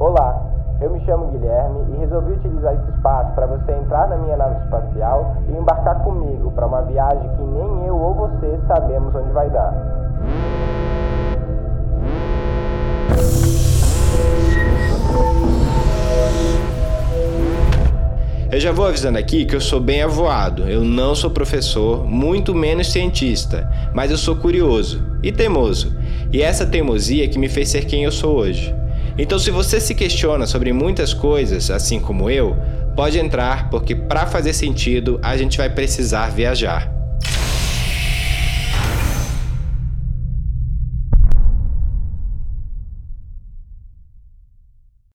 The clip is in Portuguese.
Olá, eu me chamo Guilherme e resolvi utilizar esse espaço para você entrar na minha nave espacial e embarcar comigo para uma viagem que nem eu ou você sabemos onde vai dar. Eu já vou avisando aqui que eu sou bem avoado. Eu não sou professor, muito menos cientista, mas eu sou curioso e teimoso. E essa teimosia que me fez ser quem eu sou hoje. Então, se você se questiona sobre muitas coisas, assim como eu, pode entrar, porque para fazer sentido a gente vai precisar viajar.